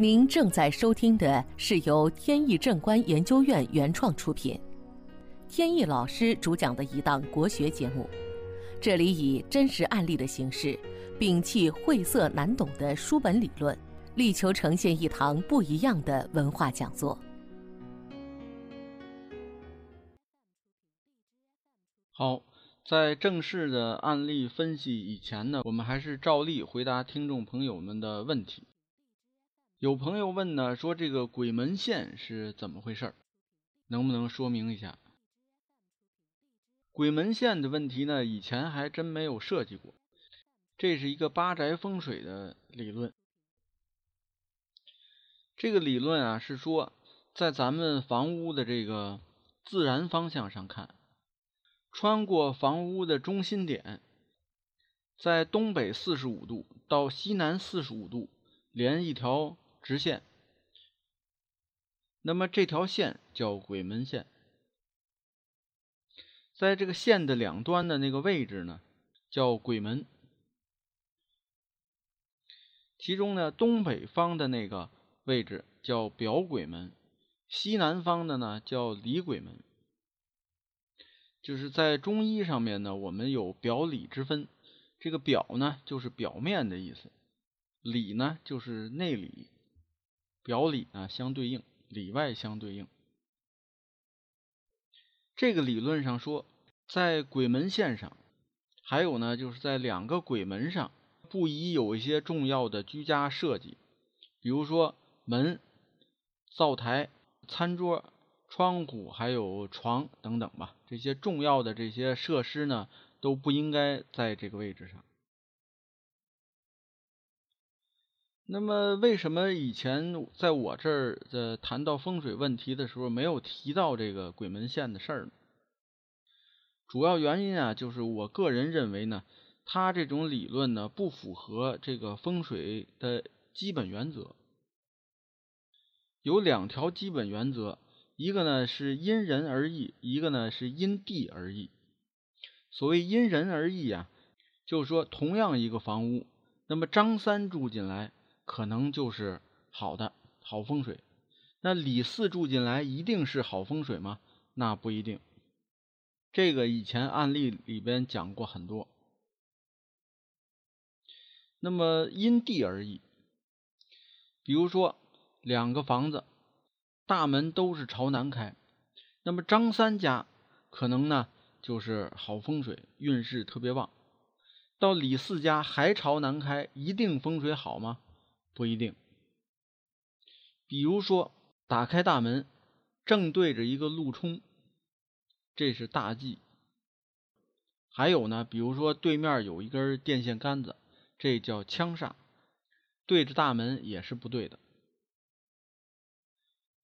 您正在收听的是由天意正观研究院原创出品，天意老师主讲的一档国学节目。这里以真实案例的形式，摒弃晦涩难懂的书本理论，力求呈现一堂不一样的文化讲座。好，在正式的案例分析以前呢，我们还是照例回答听众朋友们的问题。有朋友问呢，说这个鬼门线是怎么回事儿能不能说明一下？鬼门线的问题呢，以前还真没有设计过。这是一个八宅风水的理论。这个理论啊，是说在咱们房屋的这个自然方向上看，穿过房屋的中心点，在东北四十五度到西南四十五度连一条。直线，那么这条线叫鬼门线，在这个线的两端的那个位置呢，叫鬼门。其中呢，东北方的那个位置叫表鬼门，西南方的呢叫里鬼门。就是在中医上面呢，我们有表里之分，这个表呢就是表面的意思，里呢就是内里。表里呢相对应，里外相对应。这个理论上说，在鬼门线上，还有呢，就是在两个鬼门上，不宜有一些重要的居家设计，比如说门、灶台、餐桌、窗户，还有床等等吧。这些重要的这些设施呢，都不应该在这个位置上。那么，为什么以前在我这儿的谈到风水问题的时候，没有提到这个鬼门线的事儿呢？主要原因啊，就是我个人认为呢，他这种理论呢，不符合这个风水的基本原则。有两条基本原则，一个呢是因人而异，一个呢是因地而异。所谓因人而异啊，就是说同样一个房屋，那么张三住进来。可能就是好的好风水，那李四住进来一定是好风水吗？那不一定。这个以前案例里边讲过很多。那么因地而异，比如说两个房子大门都是朝南开，那么张三家可能呢就是好风水，运势特别旺。到李四家还朝南开，一定风水好吗？不一定，比如说打开大门，正对着一个路冲，这是大忌。还有呢，比如说对面有一根电线杆子，这叫枪煞，对着大门也是不对的。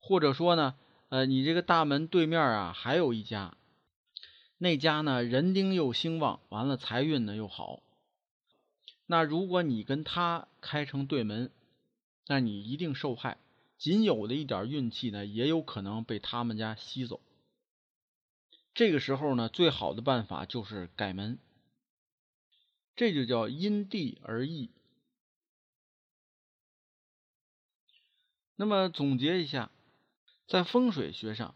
或者说呢，呃，你这个大门对面啊，还有一家，那家呢人丁又兴旺，完了财运呢又好。那如果你跟他开成对门，那你一定受害，仅有的一点运气呢，也有可能被他们家吸走。这个时候呢，最好的办法就是改门，这就叫因地而异。那么总结一下，在风水学上，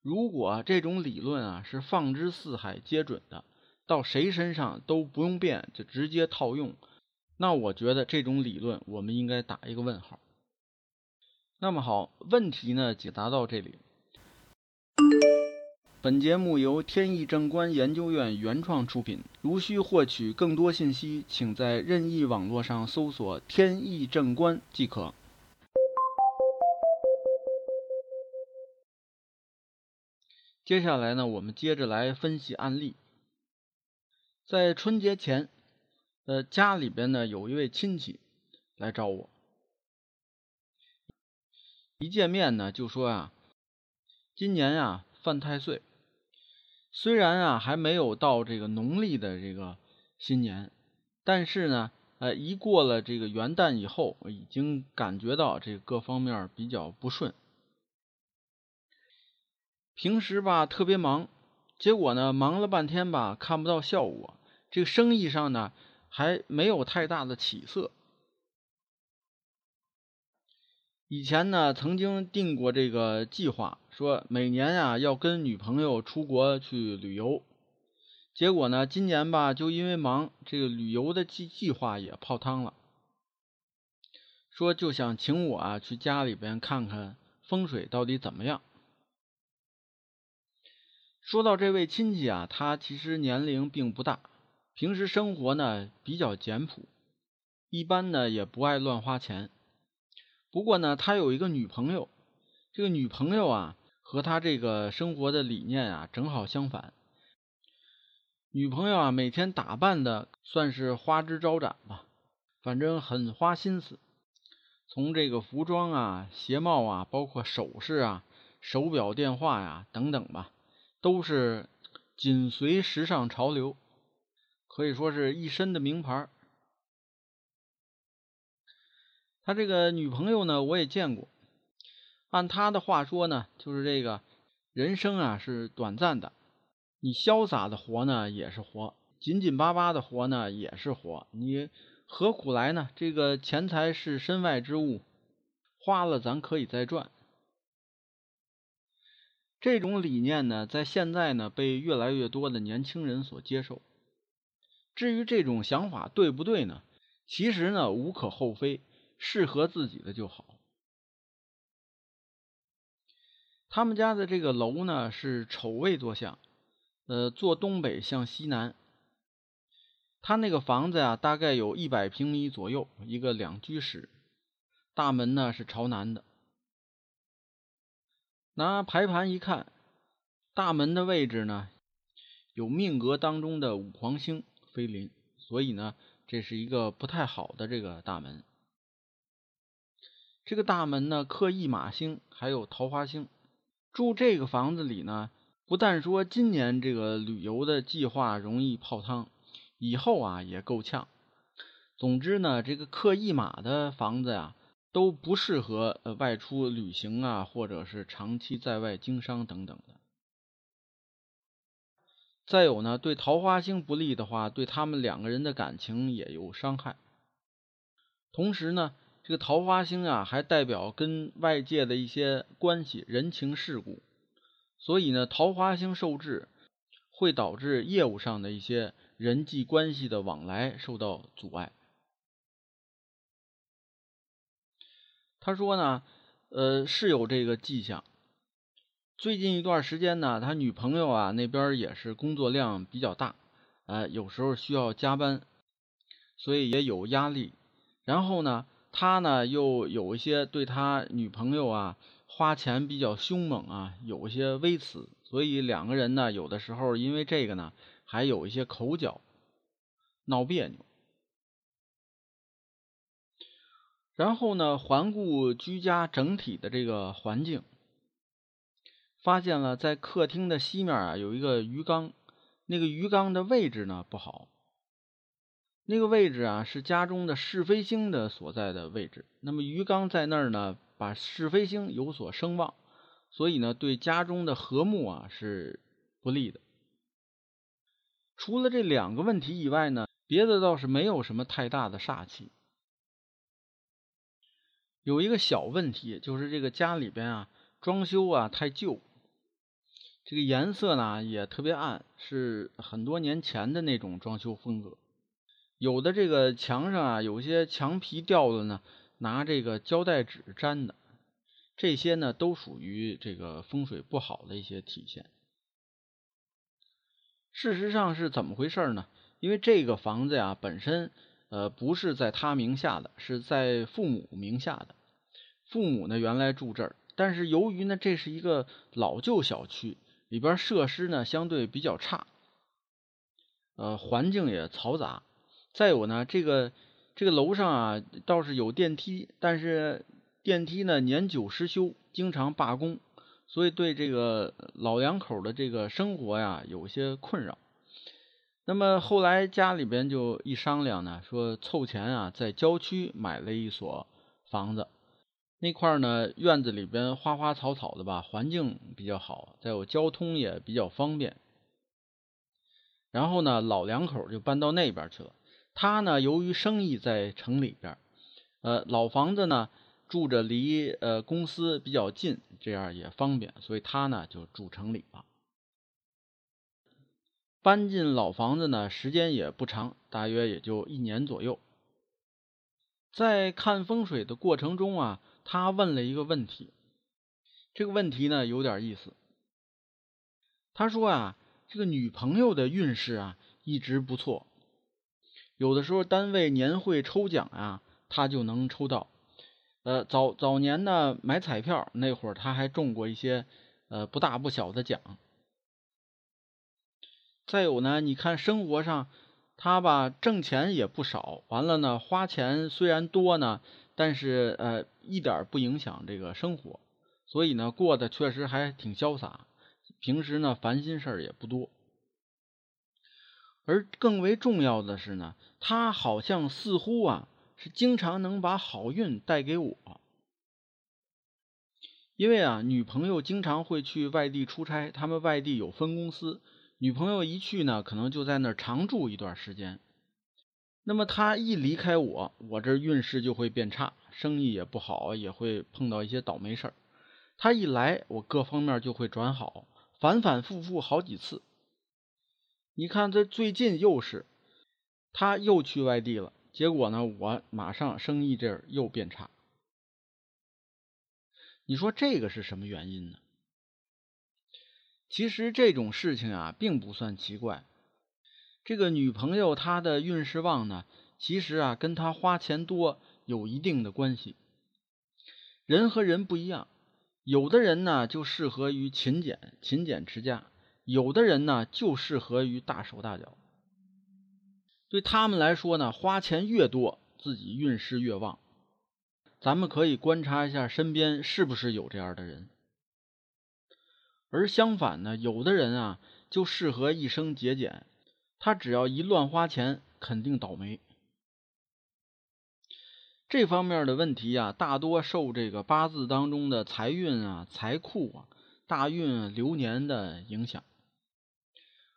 如果这种理论啊是放之四海皆准的。到谁身上都不用变，就直接套用。那我觉得这种理论，我们应该打一个问号。那么好，问题呢解答到这里。本节目由天意正观研究院原创出品。如需获取更多信息，请在任意网络上搜索“天意正观”即可。接下来呢，我们接着来分析案例。在春节前，呃，家里边呢有一位亲戚来找我，一见面呢就说啊，今年啊犯太岁，虽然啊还没有到这个农历的这个新年，但是呢，呃，一过了这个元旦以后，已经感觉到这各方面比较不顺，平时吧特别忙，结果呢忙了半天吧看不到效果。这个生意上呢，还没有太大的起色。以前呢，曾经定过这个计划，说每年啊要跟女朋友出国去旅游。结果呢，今年吧，就因为忙，这个旅游的计计划也泡汤了。说就想请我啊去家里边看看风水到底怎么样。说到这位亲戚啊，他其实年龄并不大，平时生活呢比较简朴，一般呢也不爱乱花钱。不过呢，他有一个女朋友，这个女朋友啊，和他这个生活的理念啊正好相反。女朋友啊，每天打扮的算是花枝招展吧，反正很花心思，从这个服装啊、鞋帽啊，包括首饰啊、手表、电话呀等等吧，都是紧随时尚潮流，可以说是一身的名牌。他这个女朋友呢，我也见过。按他的话说呢，就是这个人生啊是短暂的，你潇洒的活呢也是活，紧紧巴巴的活呢也是活，你何苦来呢？这个钱财是身外之物，花了咱可以再赚。这种理念呢，在现在呢被越来越多的年轻人所接受。至于这种想法对不对呢？其实呢无可厚非。适合自己的就好。他们家的这个楼呢是丑位坐向，呃，坐东北向西南。他那个房子呀，大概有一百平米左右，一个两居室，大门呢是朝南的。拿排盘一看，大门的位置呢有命格当中的五黄星飞临，所以呢这是一个不太好的这个大门。这个大门呢，克驿马星，还有桃花星。住这个房子里呢，不但说今年这个旅游的计划容易泡汤，以后啊也够呛。总之呢，这个克驿马的房子呀，都不适合呃外出旅行啊，或者是长期在外经商等等的。再有呢，对桃花星不利的话，对他们两个人的感情也有伤害。同时呢。这个桃花星啊，还代表跟外界的一些关系、人情世故，所以呢，桃花星受制会导致业务上的一些人际关系的往来受到阻碍。他说呢，呃，是有这个迹象。最近一段时间呢，他女朋友啊那边也是工作量比较大，呃，有时候需要加班，所以也有压力。然后呢。他呢又有一些对他女朋友啊花钱比较凶猛啊，有一些微词，所以两个人呢有的时候因为这个呢还有一些口角，闹别扭。然后呢环顾居家整体的这个环境，发现了在客厅的西面啊有一个鱼缸，那个鱼缸的位置呢不好。那个位置啊，是家中的是非星的所在的位置。那么鱼缸在那儿呢，把是非星有所声望，所以呢，对家中的和睦啊是不利的。除了这两个问题以外呢，别的倒是没有什么太大的煞气。有一个小问题，就是这个家里边啊，装修啊太旧，这个颜色呢也特别暗，是很多年前的那种装修风格。有的这个墙上啊，有些墙皮掉了呢，拿这个胶带纸粘的，这些呢都属于这个风水不好的一些体现。事实上是怎么回事呢？因为这个房子呀本身呃不是在他名下的，是在父母名下的。父母呢原来住这儿，但是由于呢这是一个老旧小区，里边设施呢相对比较差，呃环境也嘈杂。再有呢，这个这个楼上啊倒是有电梯，但是电梯呢年久失修，经常罢工，所以对这个老两口的这个生活呀有些困扰。那么后来家里边就一商量呢，说凑钱啊，在郊区买了一所房子，那块呢院子里边花花草草的吧，环境比较好，再有交通也比较方便。然后呢，老两口就搬到那边去了。他呢，由于生意在城里边，呃，老房子呢，住着离呃公司比较近，这样也方便，所以他呢就住城里了。搬进老房子呢，时间也不长，大约也就一年左右。在看风水的过程中啊，他问了一个问题，这个问题呢有点意思。他说啊，这个女朋友的运势啊一直不错，有的时候单位年会抽奖啊，他就能抽到。呃，早早年呢买彩票那会儿，他还中过一些呃不大不小的奖。再有呢，你看生活上他吧挣钱也不少，完了呢花钱虽然多呢，但是呃一点不影响这个生活，所以呢过得确实还挺潇洒。平时呢烦心事儿也不多，而更为重要的是呢，他好像似乎啊是经常能把好运带给我，因为啊女朋友经常会去外地出差，他们外地有分公司。女朋友一去呢，可能就在那儿常住一段时间。那么他一离开我，我这运势就会变差，生意也不好，也会碰到一些倒霉事儿。他一来，我各方面就会转好，反反复复好几次。你看这最近又是，他又去外地了，结果呢，我马上生意这儿又变差。你说这个是什么原因呢？其实这种事情啊，并不算奇怪。这个女朋友她的运势旺呢，其实啊，跟她花钱多有一定的关系。人和人不一样，有的人呢就适合于勤俭、勤俭持家；有的人呢就适合于大手大脚。对他们来说呢，花钱越多，自己运势越旺。咱们可以观察一下身边是不是有这样的人。而相反呢，有的人啊就适合一生节俭，他只要一乱花钱，肯定倒霉。这方面的问题啊，大多受这个八字当中的财运啊、财库啊、大运啊流年的影响，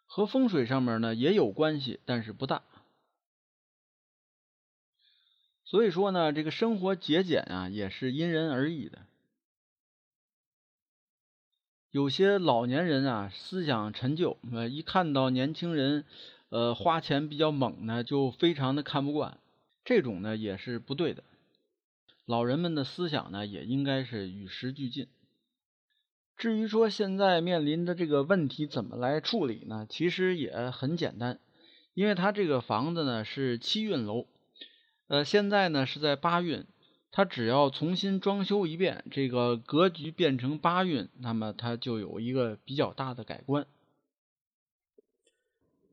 和风水上面呢也有关系，但是不大。所以说呢，这个生活节俭啊，也是因人而异的。有些老年人啊，思想陈旧，呃，一看到年轻人，呃，花钱比较猛呢，就非常的看不惯。这种呢也是不对的。老人们的思想呢，也应该是与时俱进。至于说现在面临的这个问题怎么来处理呢？其实也很简单，因为他这个房子呢是七运楼，呃，现在呢是在八运。他只要重新装修一遍，这个格局变成八运，那么它就有一个比较大的改观。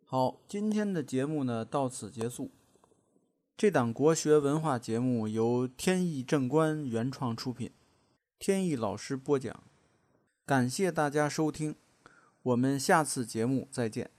好，今天的节目呢到此结束。这档国学文化节目由天意正观原创出品，天意老师播讲。感谢大家收听，我们下次节目再见。